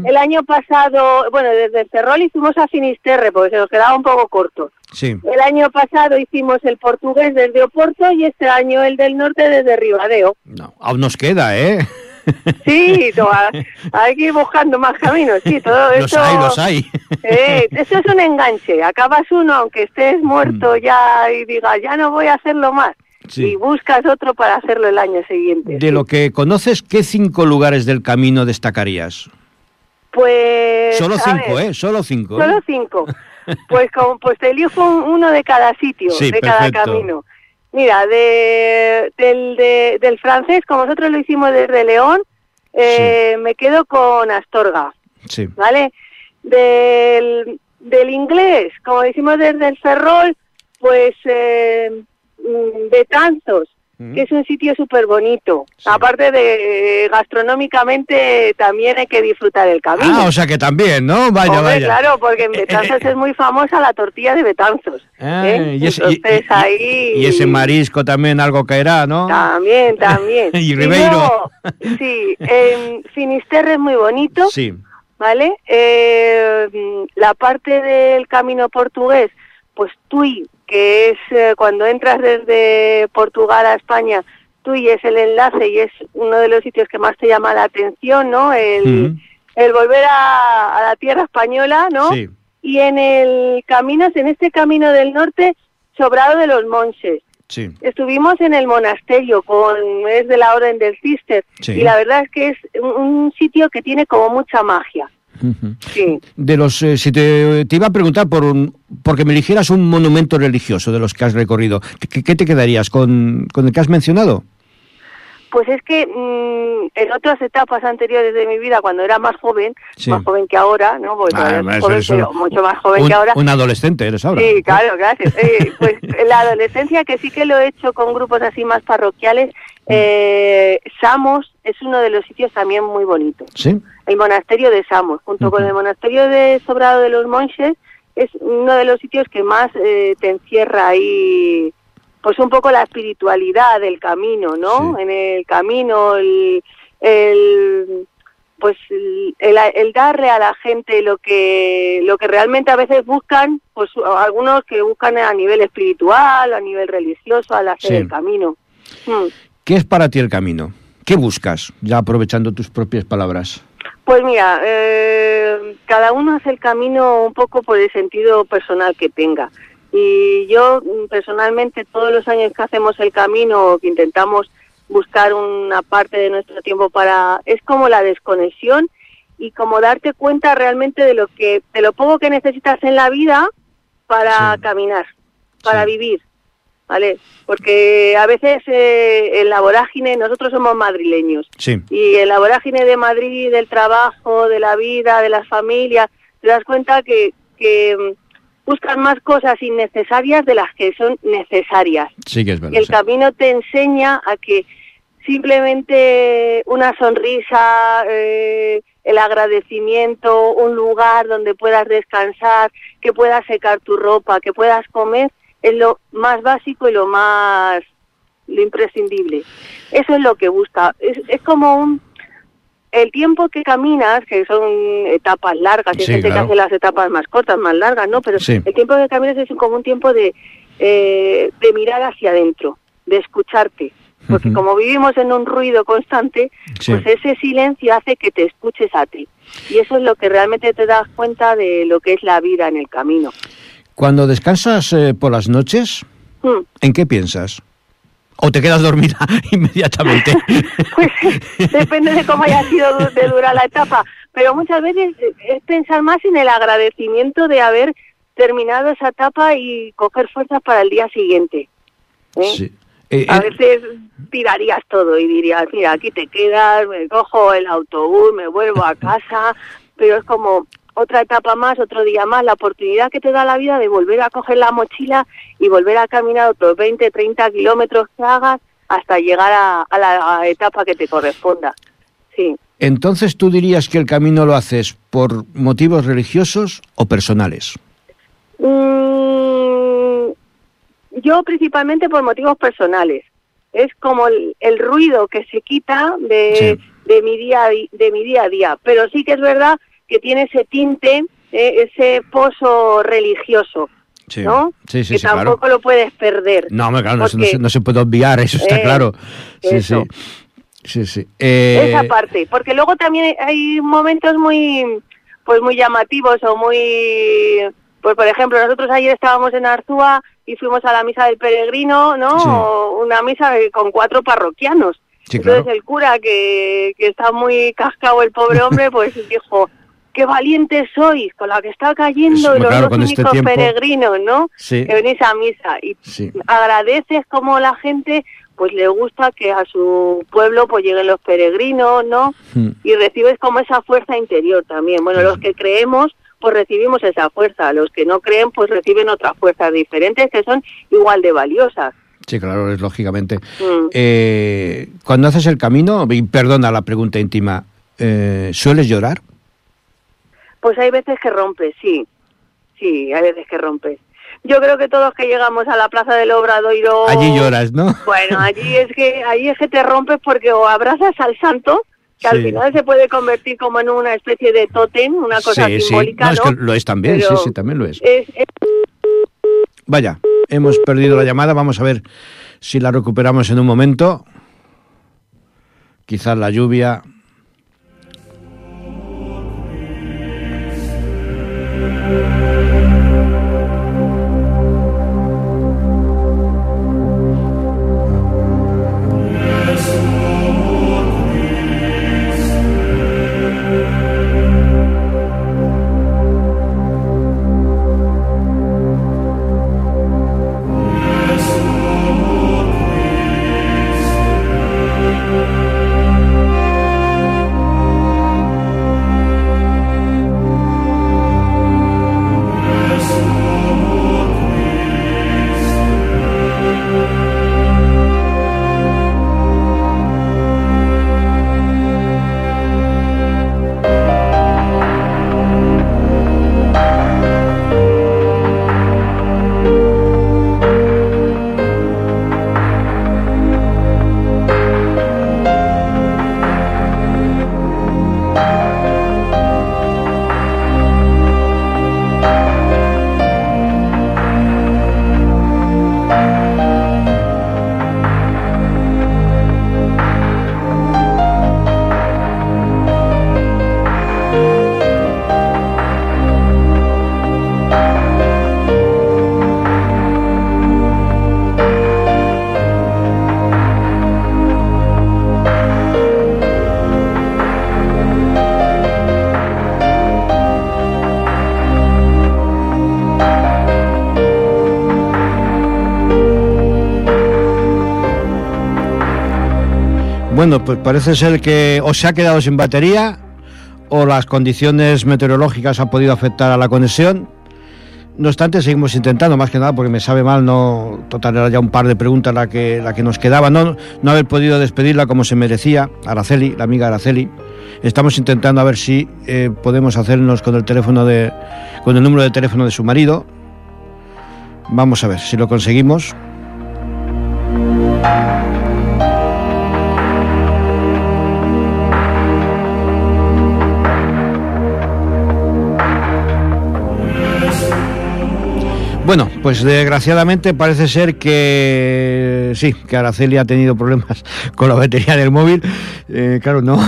Mm, El año pasado, bueno, desde Ferrol hicimos a Finisterre, porque se nos quedaba un poco corto. Sí. El año pasado hicimos el portugués desde Oporto y este año el del norte desde Ribadeo. No, aún nos queda, ¿eh? Sí, a- hay que ir buscando más caminos, sí, todo Los eso... hay, los hay. Eh, eso es un enganche, acabas uno aunque estés muerto ya y digas, ya no voy a hacerlo más. Mm. Sí. Y buscas otro para hacerlo el año siguiente. De lo que conoces, ¿qué cinco lugares del camino destacarías? Pues... Solo cinco, ver, ¿eh? Solo cinco. Solo cinco. Pues, como, pues te elijo un- uno de cada sitio, Sí, de cada camino. Mira, de, del, de- del francés, como nosotros lo hicimos desde León, eh, me quedo con Astorga, Sí. ¿vale? Del, del inglés, como lo hicimos desde el Ferrol, pues eh, mm, Betanzos, Mm. Que es un sitio súper bonito. Sí. Aparte de eh, gastronómicamente, también hay que disfrutar el camino. Ah, o sea que también, ¿no? Vaya, Hombre, vaya. claro, porque en Betanzos es muy famosa la tortilla de Betanzos. Ah, ¿eh? y, ese, Entonces y- ahí... y ese marisco también algo caerá, ¿no? También, también. Y Ribeiro. luego, sí, Finisterre es muy bonito, Sí. ¿vale? Eh, la parte del camino portugués, pues Tui, que es eh, cuando entras desde Portugal a España, Tui es el enlace y es uno de los sitios que más te llama la atención, ¿no? El, el volver a, a la tierra española, ¿no? Sí. Y en el camino, en este camino del norte, Sobrado de los Monses. Sí. Estuvimos en el monasterio, con es de la Orden del Cister, Sí. y la verdad es que es un, un sitio que tiene como mucha magia. Sí. De los, eh, si te, te iba a preguntar por un, porque me eligieras un monumento religioso de los que has recorrido, ¿qué, qué te quedarías con, con el que has mencionado? Pues es que mm, en otras etapas anteriores de mi vida, cuando era más joven, Sí. más joven que ahora, ¿no? Porque joven, eso- pero mucho más joven un, que ahora. un adolescente eres ahora. Sí, claro, gracias. Eh, pues en la adolescencia, que sí que lo he hecho con grupos así más parroquiales, Mm. eh, Samos es uno de los sitios también muy bonitos. Sí. El monasterio de Samos, junto con el monasterio de Sobrado de los Monches, es uno de los sitios que más eh, te encierra ahí, pues un poco la espiritualidad del camino, ¿no? Sí. En el camino, el, el pues el, el- el darle a la gente lo que lo que realmente a veces buscan, pues algunos que buscan a nivel espiritual, a nivel religioso, al hacer Sí. el camino. Mm. ¿Qué es para ti el camino? ¿Qué buscas? Ya aprovechando tus propias palabras. Pues mira, eh, cada uno hace el camino un poco por el sentido personal que tenga. Y yo mm, personalmente todos los años que hacemos el camino, que intentamos buscar una parte de nuestro tiempo para, es como la desconexión y como darte cuenta realmente de lo que, de lo poco que necesitas en la vida para Sí. caminar, para Sí. vivir. ¿Vale? Porque a veces eh, en la vorágine nosotros somos madrileños Sí. y en la vorágine de Madrid, del trabajo, de la vida, de las familias, te das cuenta que, que mm, buscan más cosas innecesarias de las que son necesarias. Sí que es Y verdad. el sí. camino te enseña a que simplemente una sonrisa, eh, el agradecimiento, un lugar donde puedas descansar, que puedas secar tu ropa, que puedas comer, es lo más básico y lo más lo imprescindible. Eso es lo que busca. Es, es como un el tiempo que caminas, que son etapas largas, hay Sí, gente claro. que hace las etapas más cortas, más largas, ¿no? Pero Sí. el tiempo que caminas es como un tiempo de, eh, de mirar hacia adentro, de escucharte. Porque como vivimos en un ruido constante, Sí. pues ese silencio hace que te escuches a ti. Y eso es lo que realmente te das cuenta de lo que es la vida en el camino. Cuando descansas eh, por las noches. ¿en qué piensas? ¿O te quedas dormida inmediatamente? Pues depende de cómo haya sido de dura la etapa, pero muchas veces eh, es pensar más en el agradecimiento de haber terminado esa etapa y coger fuerzas para el día siguiente. ¿eh? Sí. Eh, A veces tirarías todo y dirías, mira, aquí te quedas, me cojo el autobús, me vuelvo a casa, pero es como otra etapa más, otro día más, la oportunidad que te da la vida de volver a coger la mochila y volver a caminar otros 20, 30 kilómetros que hagas hasta llegar a, a la etapa que te corresponda. Sí. Entonces tú dirías que el camino lo haces por motivos religiosos o personales. Mm, yo principalmente por motivos personales. Es como el, el ruido que se quita de, Sí. de mi día de mi día a día. Pero sí que es verdad que tiene ese tinte, eh, ese pozo religioso, Sí, ¿no? sí, sí, que claro. tampoco lo puedes perder. No, claro, no, se- no se, no se puede obviar, eso está Eh, claro. Sí, eso. sí. Sí, sí. Eh, Esa parte, porque luego también hay momentos muy, pues muy llamativos o muy, pues por ejemplo, nosotros ayer estábamos en Arzúa y fuimos a la misa del peregrino, ¿no? Sí. Una misa con cuatro parroquianos. Sí, Entonces claro. el cura, que, que está muy cascado el pobre hombre, pues dijo, qué valientes sois, con la que está cayendo y los claro, dos este únicos peregrinos, ¿no? Sí. Que venís a misa. Y Sí. agradeces como la gente pues le gusta que a su pueblo pues lleguen los peregrinos, ¿no? Mm. Y recibes como esa fuerza interior también. Bueno, los que creemos pues recibimos esa fuerza, los que no creen pues reciben otras fuerzas diferentes que son igual de valiosas. Sí, claro, es lógicamente. Mm. Eh, cuando haces el camino, y perdona la pregunta íntima, eh, ¿sueles llorar? Pues hay veces que rompes, sí. Sí, hay veces que rompes. Yo creo que todos que llegamos a la Plaza del Obradoiro... Allí lloras, ¿no? Bueno, allí es que allí es que te rompes porque o abrazas al santo, que al final se puede convertir como en una especie de tótem, una cosa sí, sí. simbólica, No, es ¿no? que lo es también, Pero sí, sí, también lo es. es- es- Vaya, hemos perdido la llamada, vamos a ver si la recuperamos en un momento. Quizás la lluvia. Bueno, pues parece ser que o se ha quedado sin batería o las condiciones meteorológicas han podido afectar a la conexión. No obstante, seguimos intentando, más que nada porque me sabe mal, no, total, era ya un par de preguntas la que, la que nos quedaba, no, no haber podido despedirla como se merecía, Araceli, la amiga Araceli. Estamos intentando a ver si eh, podemos hacernos con el teléfono de, con el número de teléfono de su marido. Vamos a ver si lo conseguimos. Bueno, pues desgraciadamente parece ser que sí, que Araceli ha tenido problemas con la batería del móvil. Eh, claro, no,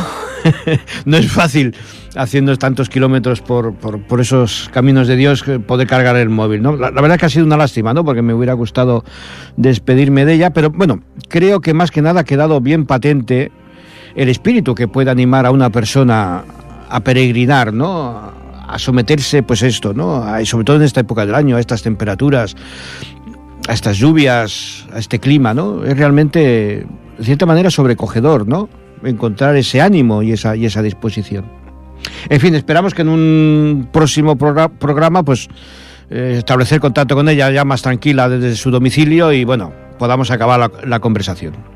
no es fácil haciendo tantos kilómetros por, por, esos caminos de Dios poder cargar el móvil, ¿no? La, la verdad que ha sido una lástima, ¿no? Porque me hubiera gustado despedirme de ella, pero bueno, creo que más que nada ha quedado bien patente el espíritu que puede animar a una persona a peregrinar, ¿no? A someterse pues esto, ¿no? A- sobre todo en esta época del año, a estas temperaturas, a estas lluvias, a este clima, ¿no? Es realmente, de cierta manera, sobrecogedor, ¿no? Encontrar ese ánimo y esa, y esa disposición. En fin, esperamos que en un próximo progra- programa, pues, eh, establecer contacto con ella ya más tranquila desde su domicilio y, bueno, podamos acabar la conversación.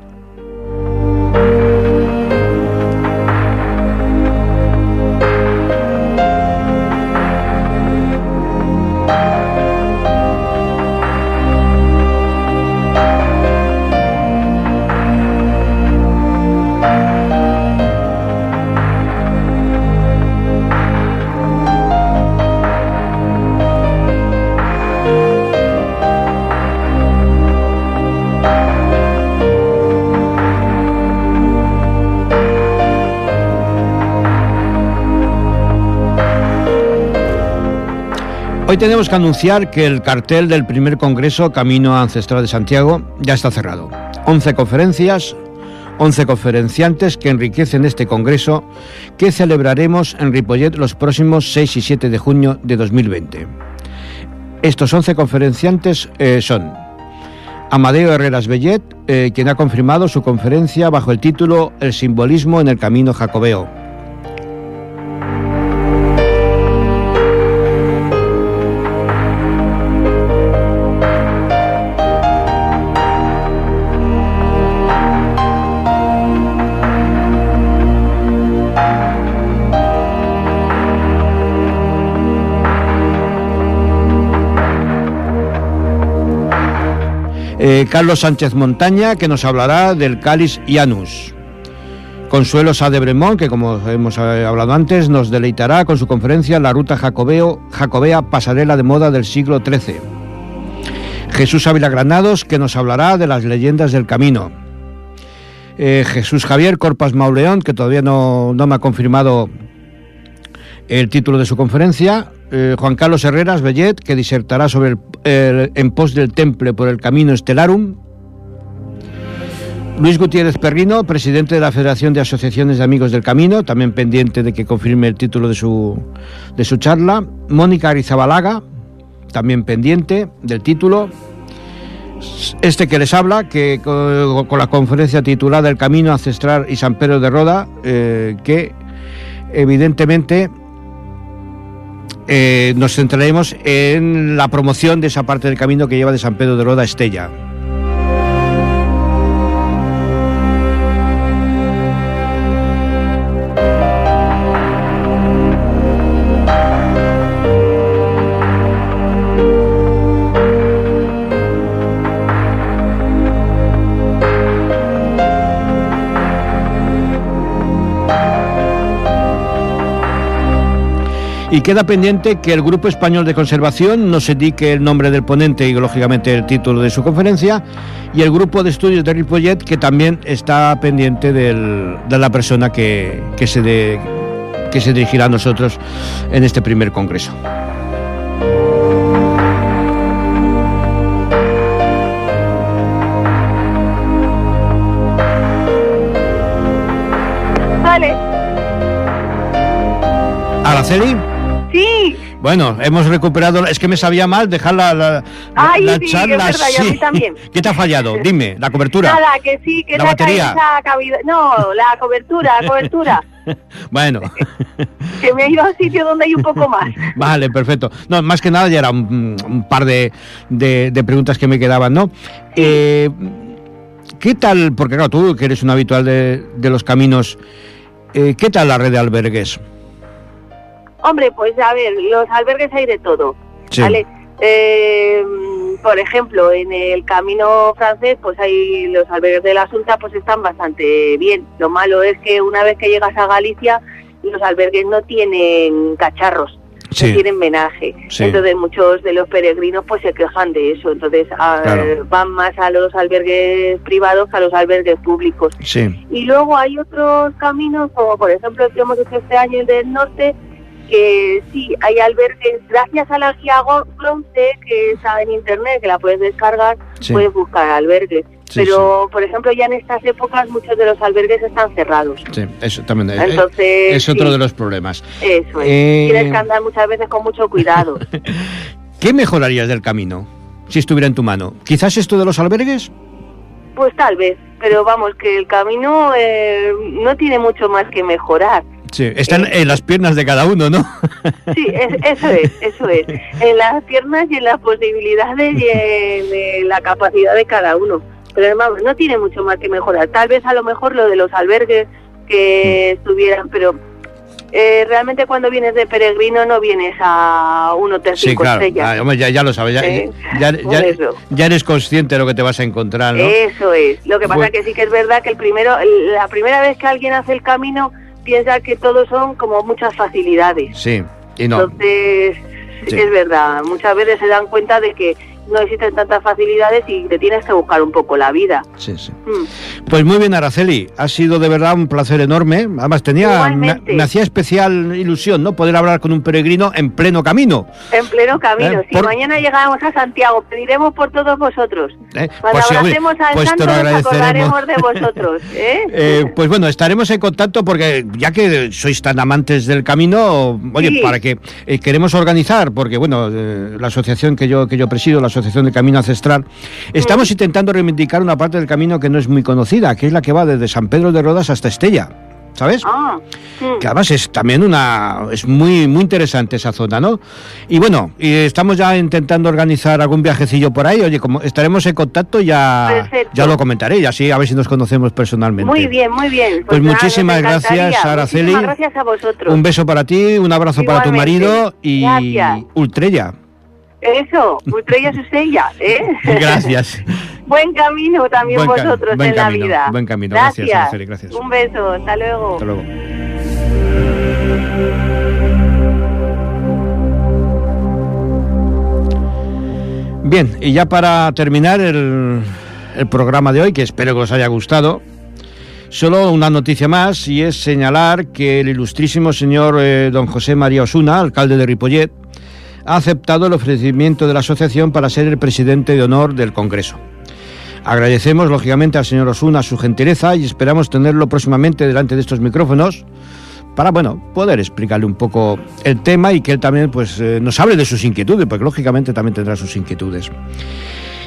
Hoy tenemos que anunciar que el cartel del primer Congreso Camino Ancestral de Santiago ya está cerrado. 11 conferencias, 11 conferenciantes que enriquecen este Congreso que celebraremos en Ripollet los próximos 6 y 7 de junio de 2020. Estos 11 conferenciantes eh, son Amadeo Herreras Bellet, eh, quien ha confirmado su conferencia bajo el título El simbolismo en el camino jacobeo Eh, Carlos Sánchez Montaña, que nos hablará del cáliz Janus. Consuelo Sadebremont, que como hemos eh, hablado antes, nos deleitará con su conferencia La Ruta Jacobeo, Jacobea, pasarela de moda del siglo XIII. Jesús Ávila Granados, que nos hablará de las leyendas del camino. Eh, Jesús Javier Corpas Mauleón, que todavía no, no me ha confirmado el título de su conferencia, eh, Juan Carlos Herreras Bellet, que disertará sobre el, en pos del temple por el camino Estelarum. Luis Gutiérrez Perrino, presidente de la Federación de Asociaciones de Amigos del Camino, también pendiente de que confirme el título de su, de su charla. Mónica Arizabalaga, también pendiente del título. Este que les habla, que con, la conferencia titulada El Camino Ancestral y San Pedro de Roda, eh, que evidentemente eh, nos centraremos en la promoción de esa parte del camino que lleva de San Pedro de Roda a Estella. Y queda pendiente que el Grupo Español de Conservación nos indique el nombre del ponente y, lógicamente, el título de su conferencia. Y el Grupo de Estudios de Ripollet, que también está pendiente de la persona que, se que se dirigirá a nosotros en este primer congreso. Vale. Araceli. Sí. Bueno, hemos recuperado. Es que me sabía mal dejar la, la, Ay, sí, charla. Es verdad, sí. a mí también. ¿Qué te ha fallado? Dime, la cobertura. Nada, que sí, que la, batería. No, la cobertura, la cobertura. bueno. que me he ido a un sitio donde hay un poco más. vale, perfecto. No, más que nada ya era un, par de, de, preguntas que me quedaban, ¿no? Eh, ¿Qué tal? Porque claro, tú que eres un habitual de, de los caminos, eh, ¿qué tal la red de albergues? Hombre, pues a ver, los albergues hay de todo, ¿vale? Eh, por ejemplo, en el camino francés, pues hay los albergues de la Asunta, pues están bastante bien. Lo malo es que una vez que llegas a Galicia, los albergues no tienen cacharros, no tienen menaje. Entonces muchos de los peregrinos pues se quejan de eso. Entonces van más a los albergues privados que a los albergues públicos. Y luego hay otros caminos, como por ejemplo el que hemos hecho este año el del norte, que sí, hay albergues, gracias a la guía Bronce que está en internet, que la puedes descargar, puedes buscar albergues. Pero, por ejemplo, ya en estas épocas muchos de los albergues están cerrados. Sí, eso también eh, Entonces, es otro de los problemas. Eso es. Eh, Tienes que andar muchas veces con mucho cuidado. ¿Qué mejorarías del camino si estuviera en tu mano? ¿Quizás esto de los albergues? Pues tal vez, pero vamos, que el camino eh, no tiene mucho más que mejorar. Sí, están en las piernas de cada uno, ¿no? Sí, eso es, eso es. En las piernas y en las posibilidades y en, la capacidad de cada uno. Pero además no tiene mucho más que mejorar. Tal vez a lo mejor lo de los albergues que mm. estuvieran, pero eh, realmente cuando vienes de peregrino no vienes a un hotel sí, claro. Ah, ya, ya, lo sabes, ya, ya, ya, eres consciente de lo que te vas a encontrar, ¿no? Eso es. Lo que pasa es que sí que es verdad que el primero, la primera vez que alguien hace el camino piensa que todos son como muchas facilidades. Sí, y no. Entonces, es verdad, muchas veces se dan cuenta de que no existen tantas facilidades y te tienes que buscar un poco la vida. Sí, sí. Mm. Pues muy bien, Araceli, ha sido de verdad un placer enorme. Además, tenía, me, hacía especial ilusión, ¿no? Poder hablar con un peregrino en pleno camino. En pleno camino. ¿Eh? Si mañana llegamos a Santiago, pediremos por todos vosotros. ¿Eh? Cuando pues, abracemos al pues santo, nos acordaremos de vosotros. ¿eh? ¿eh? pues bueno, estaremos en contacto porque ya que sois tan amantes del camino, oye, para que queremos organizar, porque bueno, la asociación que yo que yo presido, la Asociación de Camino Ancestral, estamos mm. intentando reivindicar una parte del camino que no es muy conocida, que es la que va desde San Pedro de Rodas hasta Estella. ¿sabes? Ah, Que además es también una es muy muy interesante esa zona, ¿no? Y bueno, y estamos ya intentando organizar algún viajecillo por ahí. Oye, como estaremos en contacto ya ya lo comentaré y así a ver si nos conocemos personalmente. Muy bien, muy bien. Pues, pues muchísimas gracias, Araceli. gracias a vosotros. Un beso para ti, un abrazo para tu marido y Ultrella. Eso, Ultrella ella, ¿eh? Gracias. buen camino también vosotros en la vida. Buen camino, gracias, gracias, gracias. Un beso, hasta luego. Hasta luego. Bien, y ya para terminar el, el, programa de hoy, que espero que os haya gustado, solo una noticia más y es señalar que el ilustrísimo señor eh, don José María Osuna, alcalde de Ripollet, ha aceptado el ofrecimiento de la asociación para ser el presidente de honor del Congreso. Agradecemos lógicamente al señor Osuna su gentileza y esperamos tenerlo próximamente delante de estos micrófonos para bueno poder explicarle un poco el tema y que él también pues eh, nos hable de sus inquietudes, porque lógicamente también tendrá sus inquietudes.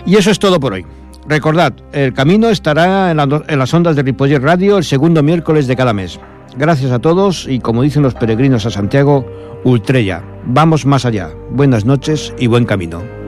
Y eso es todo por hoy. Recordad, el camino estará en, las ondas de Ripoller Radio el segundo miércoles de cada mes. Gracias a todos y como dicen los peregrinos a Santiago, Ultrella, vamos más allá. Buenas noches y buen camino.